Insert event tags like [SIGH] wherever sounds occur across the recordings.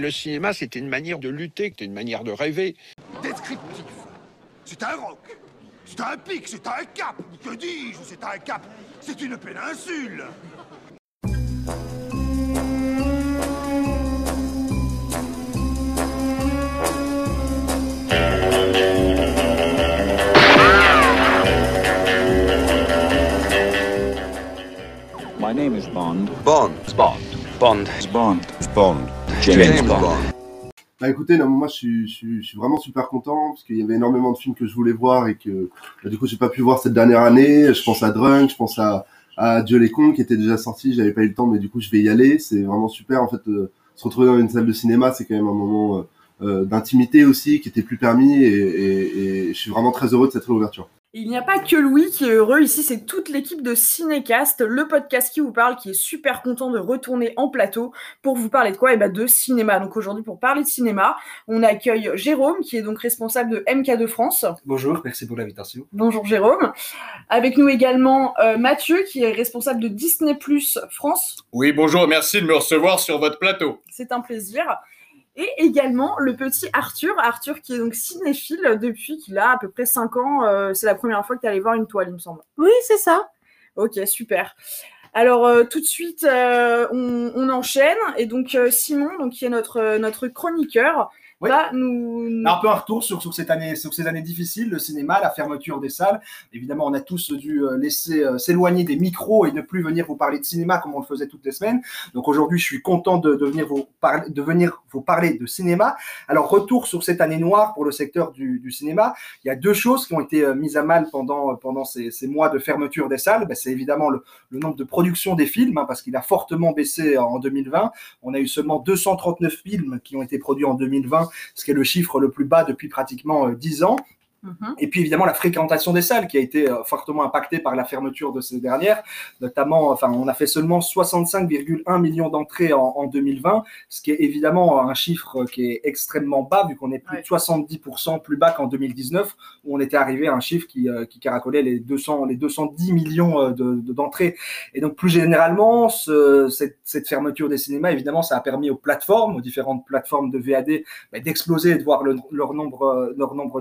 Le cinéma, c'était une manière de lutter, c'était une manière de rêver. Descriptif. C'est un roc. C'est un pic, c'est un cap. Que dis-je C'est un cap. C'est une péninsule. My name is Bond. Bond. Bond. Bond. Bond. Bond. James, Bond. Bah écoutez, non, moi je suis, je, suis, je suis vraiment super content parce qu'il y avait énormément de films que je voulais voir et que bah, du coup j'ai pas pu voir cette dernière année. Je pense à Drunk, je pense à, à Dieu les cons qui était déjà sorti, j'avais pas eu le temps mais du coup je vais y aller. C'est vraiment super en fait euh, se retrouver dans une salle de cinéma, c'est quand même un moment euh, euh, d'intimité aussi qui était plus permis et, et, et je suis vraiment très heureux de cette réouverture. Il n'y a pas que Louis qui est heureux ici, c'est toute l'équipe de Cinécast, le podcast qui vous parle, qui est super content de retourner en plateau pour vous parler de quoi? Eh ben de cinéma. Donc aujourd'hui, pour parler de cinéma, on accueille Jérôme, qui est donc responsable de MK2 France. Bonjour, merci pour l'invitation. Bonjour Jérôme. Avec nous également euh, Mathieu, qui est responsable de Disney Plus France. Oui, bonjour, merci de me recevoir sur votre plateau. C'est un plaisir. Et également le petit Arthur, Arthur qui est donc cinéphile depuis qu'il a à peu près 5 ans. Euh, c'est la première fois que tu allé voir une toile, il me semble. Oui, c'est ça. Ok, super. Alors euh, tout de suite, euh, on, on, enchaîne. Et donc euh, Simon, donc, qui est notre, notre chroniqueur, Oui. nous... Un peu un retour sur, sur, cette année, sur ces années difficiles, le cinéma, la fermeture des salles. Évidemment, on a tous dû euh, laisser euh, s'éloigner des micros et ne plus venir vous parler de cinéma comme on le faisait toutes les semaines. Donc aujourd'hui, je suis content de, de, venir vous parler, de venir vous parler de cinéma. Alors, retour sur cette année noire pour le secteur du, du cinéma. Il y a deux choses qui ont été euh, mises à mal pendant, pendant ces, ces mois de fermeture des salles. Ben, C'est évidemment le, le, nombre de productions des films, hein, parce qu'il a fortement baissé en 2020. On a eu seulement 239 films qui ont été produits en 2020 ce qui est le chiffre le plus bas depuis pratiquement euh, 10 ans. Mhm. Et puis évidemment la fréquentation des salles qui a été euh, fortement impactée par la fermeture de ces dernières, notamment, enfin on a fait seulement 65,1 millions d'entrées en, en, 2020, ce qui est évidemment un chiffre qui est extrêmement bas vu qu'on est plus Ouais. de 70% plus bas qu'en 2019 où on était arrivé à un chiffre qui, euh, qui caracolait les 200, les 210 millions euh, de- de- d'entrées. Et donc plus généralement, ce, cette, cette fermeture des cinémas, évidemment, ça a permis aux plateformes, aux différentes plateformes de VAD, bah, d'exploser et de voir le- leur nombre, euh, leur nombre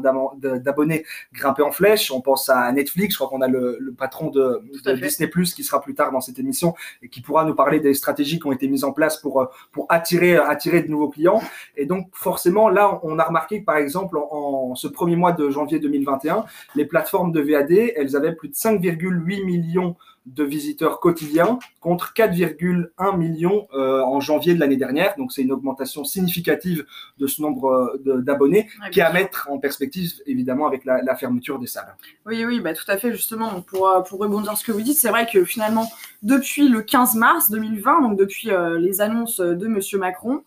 d'abonnés grimper en flèche. On pense à Netflix, je crois qu'on a le, le patron de. Disney Plus qui sera plus tard dans cette émission et qui pourra nous parler des stratégies qui ont été mises en place pour, euh, pour attirer, attirer de nouveaux clients. Et donc forcément, là, on a remarqué que par exemple, en, en ce premier mois de janvier 2021, les plateformes de VAD, elles avaient plus de 5,8 millions de visiteurs quotidiens contre 4,1 millions euh, en janvier de l'année dernière. Donc c'est une augmentation significative de ce nombre euh, d'abonnés qui est à mettre en perspective évidemment avec la, la fermeture des salles. Oui, oui, bah, tout à fait, justement. Donc, pour, euh, pour rebondir sur ce que vous dites, c'est vrai que finalement, depuis le 15 mars 2020, donc depuis euh, les annonces de Monsieur Macron,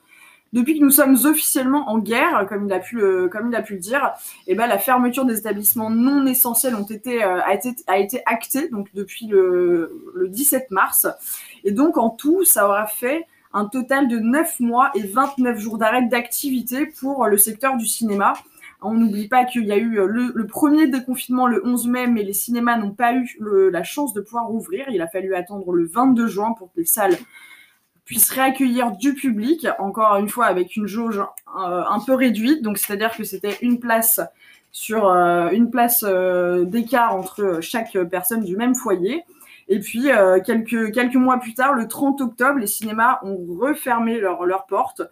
depuis que nous sommes officiellement en guerre, comme il a pu le, comme il a pu le dire, et ben, la fermeture des établissements non essentiels euh, a, été, actée donc, depuis le, le 17 mars. Et donc, en tout, ça aura fait un total de 9 mois et 29 jours d'arrêt d'activité pour le secteur du cinéma. On n'oublie pas qu'il y a eu euh, le, premier déconfinement le 11 mai, mais les cinémas n'ont pas eu la chance de pouvoir rouvrir. Il a fallu attendre le 22 juin pour que les salles puissent réaccueillir du public, encore une fois avec une jauge euh, un peu réduite. Donc, c'est-à-dire que c'était une place sur euh, une place euh, d'écart entre chaque personne du même foyer. Et puis, quelques, quelques mois plus tard, le 30 octobre, les cinémas ont refermé leurs leurs portes.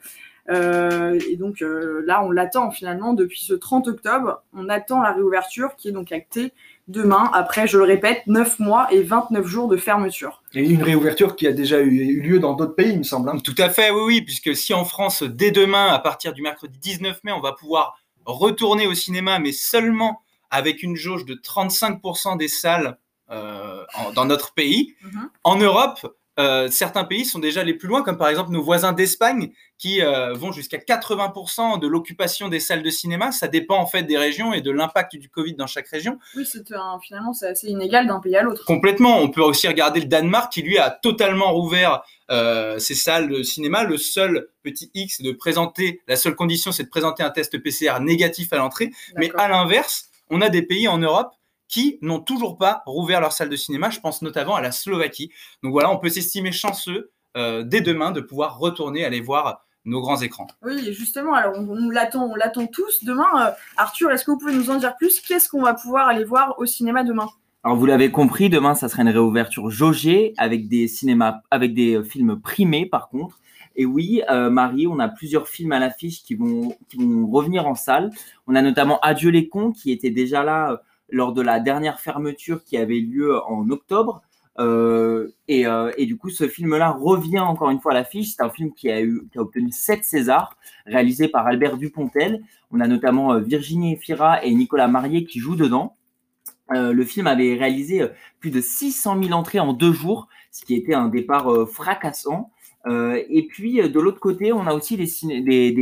Euh, et donc euh, là, on l'attend finalement depuis ce 30 octobre. On attend la réouverture qui est donc actée demain, après, je le répète, 9 mois et 29 jours de fermeture. Et une réouverture qui a déjà eu, eu lieu dans d'autres pays, il me semble. Hein. Tout à fait, oui, oui, puisque si en France, dès demain, à partir du mercredi 19 mai, on va pouvoir retourner au cinéma, mais seulement avec une jauge de 35% des salles euh, en, dans notre pays. Mm -hmm. En Europe, euh, certains pays sont déjà les plus loin, comme par exemple nos voisins d'Espagne, qui euh, vont jusqu'à 80% de l'occupation des salles de cinéma. Ça dépend en fait des régions et de l'impact du Covid dans chaque région. Oui, un, finalement, c'est assez inégal d'un pays à l'autre. Complètement. On peut aussi regarder le Danemark, qui lui a totalement rouvert euh, ses salles de cinéma. Le seul petit X, de présenter, la seule condition, c'est de présenter un test PCR négatif à l'entrée. Mais à l'inverse, on a des pays en Europe qui n'ont toujours pas rouvert leur salle de cinéma. Je pense notamment à la Slovaquie. Donc voilà, on peut s'estimer chanceux euh, dès demain de pouvoir retourner aller voir nos grands écrans. Oui, justement, alors on, l'attend, on l'attend tous. Demain, Arthur, est-ce que vous pouvez nous en dire plus? Qu'est-ce qu'on va pouvoir aller voir au cinéma demain? Alors vous l'avez compris, demain ça sera une réouverture jaugée avec des cinémas, avec des films primés par contre. Et oui, euh, Marie, on a plusieurs films à l'affiche qui vont, qui vont revenir en salle. On a notamment Adieu les cons qui était déjà là euh, lors de la dernière fermeture qui avait lieu en octobre. Euh, et, euh, et, du coup, ce film-là revient encore une fois à l'affiche. C'est un film qui a, eu, qui a obtenu 7 Césars, réalisé par Albert Dupontel. On a notamment Virginie Efira et Nicolas Marié qui jouent dedans. Euh, le film avait réalisé euh, plus de 600 000 entrées en deux jours, ce qui était un départ euh, fracassant. et puis de l'autre côté, on a aussi des,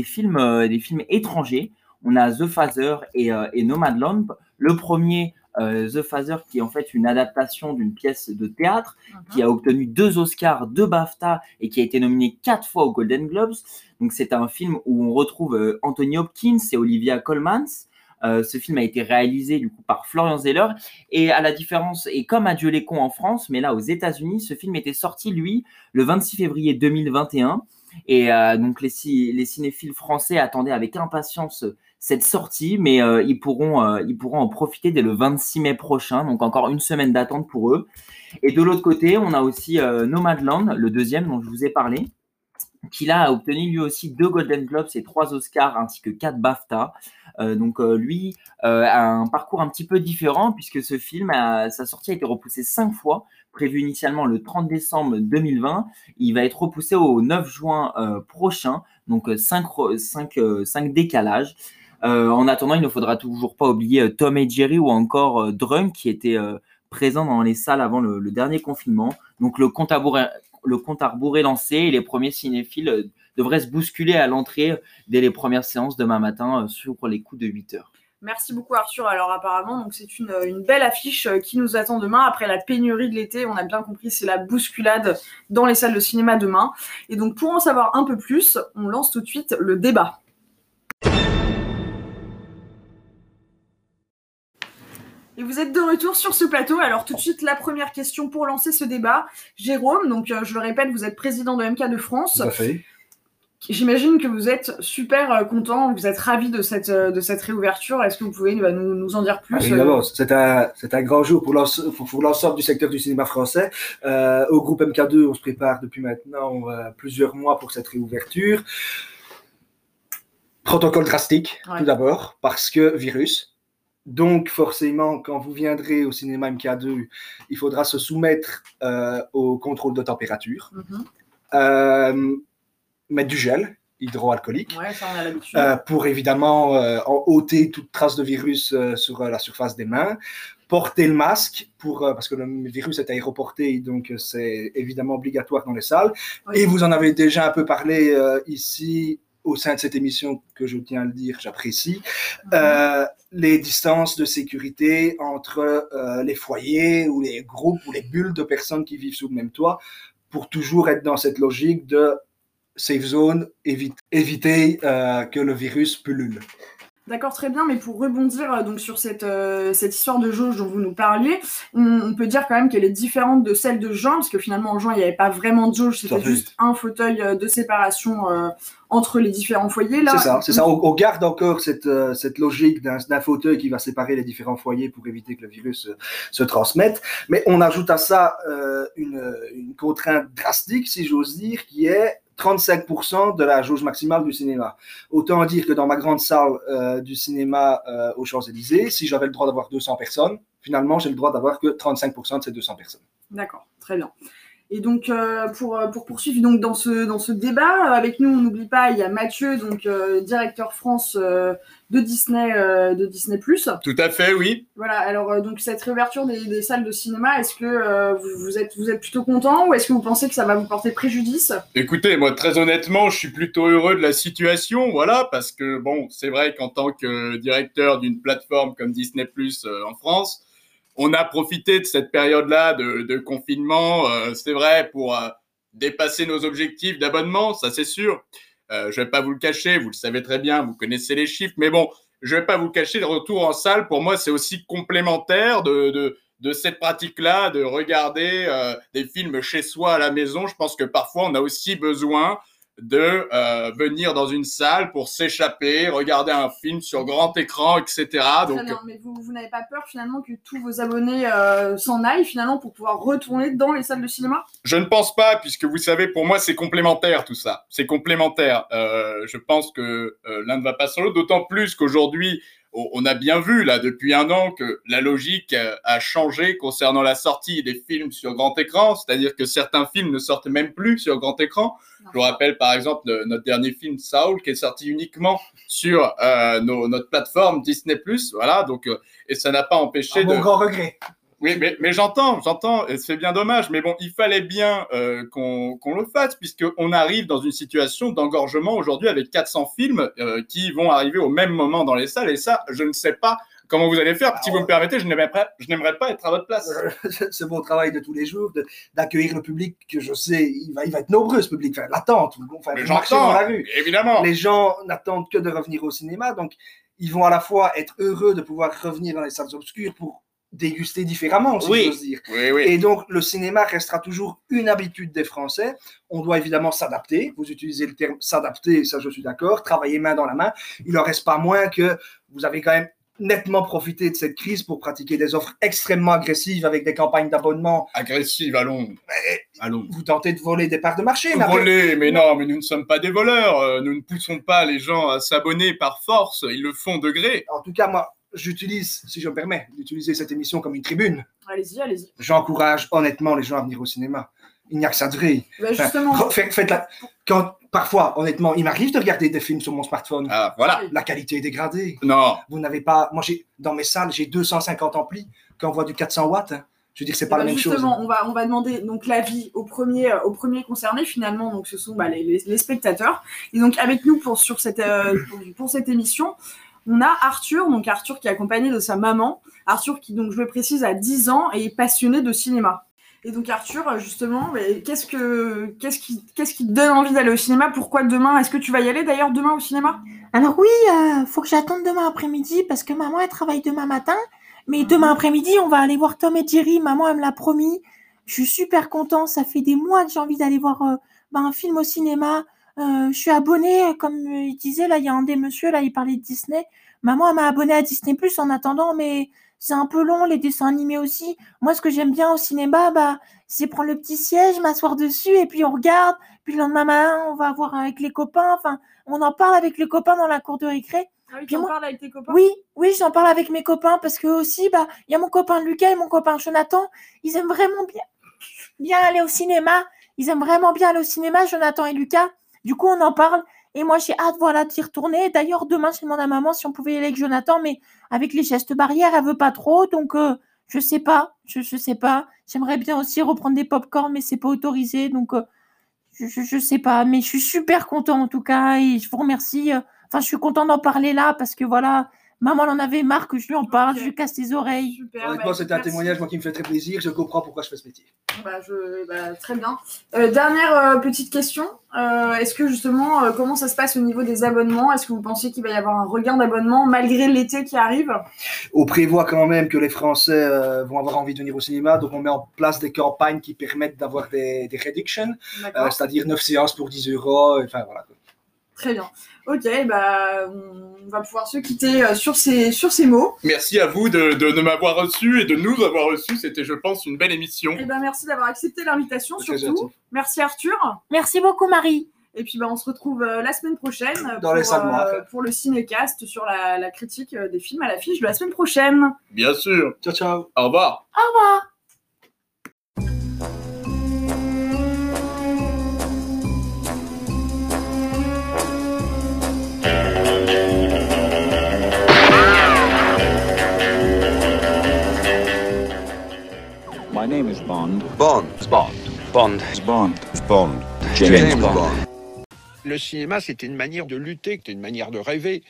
films, des films étrangers. On a The Father et, et Nomadland. Le premier, The Father, qui est en fait une adaptation d'une pièce de théâtre, mhm. qui a obtenu deux Oscars, deux BAFTA et qui a été nominé quatre fois aux Golden Globes. Donc c'est un film où on retrouve Anthony Hopkins et Olivia Colmans. Euh, ce film a été réalisé du coup par Florian Zeller et à la différence et comme Adieu les cons en France, mais là aux États-Unis, ce film était sorti lui le 26 février 2021 et euh, donc les, les cinéphiles français attendaient avec impatience cette sortie, mais euh, ils pourront ils pourront en profiter dès le 26 mai prochain, donc encore une semaine d'attente pour eux. Et de l'autre côté, on a aussi Nomadland, le deuxième dont je vous ai parlé, qui a obtenu lui aussi deux Golden Globes et trois Oscars ainsi que quatre BAFTA. Euh, donc euh, lui euh, a un parcours un petit peu différent puisque ce film, sa sortie a été repoussée cinq fois, prévu initialement le 30 décembre 2020. Il va être repoussé au 9 juin prochain, donc cinq, cinq, cinq décalages. En attendant, il ne faudra toujours pas oublier Tom et Jerry ou encore Drunk qui était présent dans les salles avant le, dernier confinement. Donc le compte à rebours est lancé et les premiers cinéphiles euh, devraient se bousculer à l'entrée dès les premières séances demain matin euh, sur les coups de 8 heures. Merci beaucoup Arthur. Alors apparemment, donc c'est une, une, belle affiche euh, qui nous attend demain après la pénurie de l'été. On a bien compris, c'est la bousculade dans les salles de cinéma demain. Et donc pour en savoir un peu plus, on lance tout de suite le débat. Et vous êtes de retour sur ce plateau. Alors tout de suite, la première question pour lancer ce débat. Jérôme, donc euh, je le répète, vous êtes président de MK de France. Tout à fait. J'imagine que vous êtes super euh, content, vous êtes ravi de cette, euh, de cette réouverture. Est-ce que vous pouvez bah, nous, nous, en dire plus Évidemment, c'est un, un, grand jour pour l'ensemble du secteur du cinéma français. au groupe MK2, on se prépare depuis maintenant plusieurs mois pour cette réouverture. Protocole drastique, tout d'abord, parce que virus. Donc, forcément, quand vous viendrez au cinéma MK2, il faudra se soumettre euh, au contrôle de température, mhm. euh, mettre du gel hydroalcoolique, euh, pour évidemment en ôter toute trace de virus sur la surface des mains, porter le masque pour parce que le virus est aéroporté, donc c'est évidemment obligatoire dans les salles. Et vous en avez déjà un peu parlé ici au sein de cette émission que je tiens à le dire, j'apprécie, mhm. euh, les distances de sécurité entre euh, les foyers ou les groupes ou les bulles de personnes qui vivent sous le même toit pour toujours être dans cette logique de safe zone, éviter euh, que le virus pullule. D'accord, très bien. Mais pour rebondir euh, donc sur cette, euh, cette histoire de jauge dont vous nous parliez, on, peut dire quand même qu'elle est différente de celle de Jean, parce que finalement en Jean, il n'y avait pas vraiment de jauge, c'était juste un fauteuil euh, de séparation entre les différents foyers. C'est ça, c'est ça. On, garde encore cette, cette logique d'un fauteuil qui va séparer les différents foyers pour éviter que le virus se transmette. Mais on ajoute à ça une, une contrainte drastique, si j'ose dire, qui est 35% de la jauge maximale du cinéma. Autant dire que dans ma grande salle euh, du cinéma euh, aux Champs-Élysées, si j'avais le droit d'avoir 200 personnes, finalement, j'ai le droit d'avoir que 35% de ces 200 personnes. D'accord, très bien. Et donc, euh, pour, pour poursuivre donc, dans, ce, dans ce débat, avec nous, on n'oublie pas, il y a Mathieu, donc directeur France de Disney, de Disney+. Tout à fait, oui. Voilà, alors donc cette réouverture des, des salles de cinéma, est-ce que vous, vous, êtes, vous êtes plutôt content ou est-ce que vous pensez que ça va vous porter préjudice? Écoutez, moi, très honnêtement, je suis plutôt heureux de la situation, voilà, parce que, bon, c'est vrai qu'en tant que directeur d'une plateforme comme Disney+, en France, on a profité de cette période-là de, confinement, euh, c'est vrai, pour euh, dépasser nos objectifs d'abonnement, ça c'est sûr. Euh, je vais pas vous le cacher, vous le savez très bien, vous connaissez les chiffres, mais bon, je vais pas vous cacher, le retour en salle, pour moi, c'est aussi complémentaire de, cette pratique-là, de regarder des films chez soi à la maison. Je pense que parfois, on a aussi besoin de euh, venir dans une salle pour s'échapper, regarder un film sur grand écran, etc. Donc, bien, mais vous, vous n'avez pas peur finalement que tous vos abonnés euh, s'en aillent finalement pour pouvoir retourner dans les salles de cinéma? Je ne pense pas, puisque vous savez, pour moi, c'est complémentaire tout ça. C'est complémentaire. Euh, je pense que l'un ne va pas sans l'autre, d'autant plus qu'aujourd'hui, on a bien vu là depuis un an que la logique a changé concernant la sortie des films sur grand écran, c'est-à-dire que certains films ne sortent même plus sur grand écran. Je vous rappelle par exemple notre dernier film Saul qui est sorti uniquement sur euh, notre plateforme Disney+. Voilà, donc euh, et ça n'a pas empêché de. Mon grand regret. Oui, mais, mais j'entends, j'entends, et c'est bien dommage, mais bon, il fallait bien euh, qu'on le fasse, puisqu'on arrive dans une situation d'engorgement aujourd'hui avec 400 films euh, qui vont arriver au même moment dans les salles, et ça, je ne sais pas comment vous allez faire. si vous me permettez, je n'aimerais pas, pas être à votre place. c'est mon travail de tous les jours, d'accueillir le public que je sais, il va, il va être nombreux ce public, enfin, l'attente, enfin, marcher dans la rue. Évidemment. Les gens n'attendent que de revenir au cinéma, donc ils vont à la fois être heureux de pouvoir revenir dans les salles obscures pour déguster différemment, si oui. j'ose dire. Oui, oui. Et donc, le cinéma restera toujours une habitude des Français. On doit évidemment s'adapter. Vous utilisez le terme s'adapter, ça je suis d'accord. Travailler main dans la main. Il en reste pas moins que vous avez quand même nettement profité de cette crise pour pratiquer des offres extrêmement agressives avec des campagnes d'abonnement. Agressives, allons. allons. Vous tentez de voler des parts de marché. Mais voler, mais non, mais nous ne sommes pas des voleurs. Euh, nous ne poussons pas les gens à s'abonner par force. Ils le font de gré. En tout cas, moi, j'utilise, si je me permets, d'utiliser cette émission comme une tribune. Allez-y, allez-y. J'encourage honnêtement les gens à venir au cinéma. Il n'y a que ça de vrai. Bah, justement. [LAUGHS] faites, la... Quand, parfois, honnêtement, il m'arrive de regarder des films sur mon smartphone. Ah, voilà. La qualité est dégradée. Non. Vous n'avez pas. Moi, j'ai dans mes salles, j'ai 250 amplis qui envoient du 400 watts. Hein. Je veux dire, c'est pas bah, la même justement, chose. Justement, on va, on va demander donc l'avis au premier, euh, au premier concerné finalement. Donc, ce sont bah, les, les, spectateurs. Et donc, avec nous pour sur cette euh, pour, pour, cette émission, on a Arthur, donc Arthur qui est accompagné de sa maman. Arthur qui, donc je le précise, a 10 ans et est passionné de cinéma. Et donc Arthur, justement, qu'est-ce que qu'est-ce qui qu'est-ce qui te donne envie d'aller au cinéma? Pourquoi demain? Est-ce que tu vas y aller d'ailleurs demain au cinéma? Alors oui, euh, faut que j'attende demain après-midi parce que maman elle travaille demain matin. Mais demain après-midi, on va aller voir Tom et Jerry. Maman elle me l'a promis. Je suis super content. Ça fait des mois que j'ai envie d'aller voir euh, ben, un film au cinéma. Euh, je suis abonnée, comme il disait, là, il y a un des messieurs, là, il parlait de Disney. Maman, elle m'a abonné à Disney Plus en attendant, mais c'est un peu long, les dessins animés aussi. Moi, ce que j'aime bien au cinéma, bah, c'est prendre le petit siège, m'asseoir dessus, et puis on regarde. Puis le lendemain matin, on va voir avec les copains. Enfin, on en parle avec les copains dans la cour de récré. Ah oui, tu en parles avec tes copains? Oui, oui, j'en parle avec mes copains parce que aussi, bah, il y a mon copain Lucas et mon copain Jonathan. Ils aiment vraiment bien, bien aller au cinéma. Ils aiment vraiment bien aller au cinéma, Jonathan et Lucas. Du coup, on en parle. Et moi, j'ai hâte, voilà, d'y retourner. D'ailleurs, demain, je demande à maman si on pouvait y aller avec Jonathan, mais avec les gestes barrières, elle veut pas trop. Donc, euh, je sais pas. Je, je sais pas. J'aimerais bien aussi reprendre des pop-corn, mais c'est pas autorisé. Donc, euh, je, je, je, sais pas. Mais je suis super content, en tout cas. Et je vous remercie. Enfin, je suis content d'en parler là parce que voilà, Maman en avait marre que je lui en parle, okay. je lui casse les oreilles. Super, Honnêtement, bah, c'était un témoignage moi, qui me fait très plaisir. Je comprends pourquoi je fais ce métier. Bah, je, bah, très bien. Euh, dernière euh, petite question. Euh, Est-ce que justement, euh, comment ça se passe au niveau des abonnements? Est-ce que vous pensez qu'il va y avoir un regain d'abonnements malgré l'été qui arrive? On prévoit quand même que les Français euh, vont avoir envie de venir au cinéma. Donc, on met en place des campagnes qui permettent d'avoir des, des reductions, euh, c'est-à-dire 9 séances pour 10 euros. Enfin, voilà. Très bien. Ok, bah, on va pouvoir se quitter euh, sur ces, sur ces mots. Merci à vous de, de, de m'avoir reçu et de nous avoir reçus. C'était, je pense, une belle émission. Et ben, merci d'avoir accepté l'invitation, surtout. gentil. Merci Arthur. Merci beaucoup, Marie. Et puis, bah, on se retrouve euh, la semaine prochaine Dans pour, les salles euh, pour le cinécast sur la, la critique des films à l'affiche de la semaine prochaine. Bien sûr. Ciao, ciao. Au revoir. Au revoir. Bond. Bond. Bond. Bond. Bond. James, Bond. Le cinéma, c'était une manière de lutter, c'était une manière de rêver.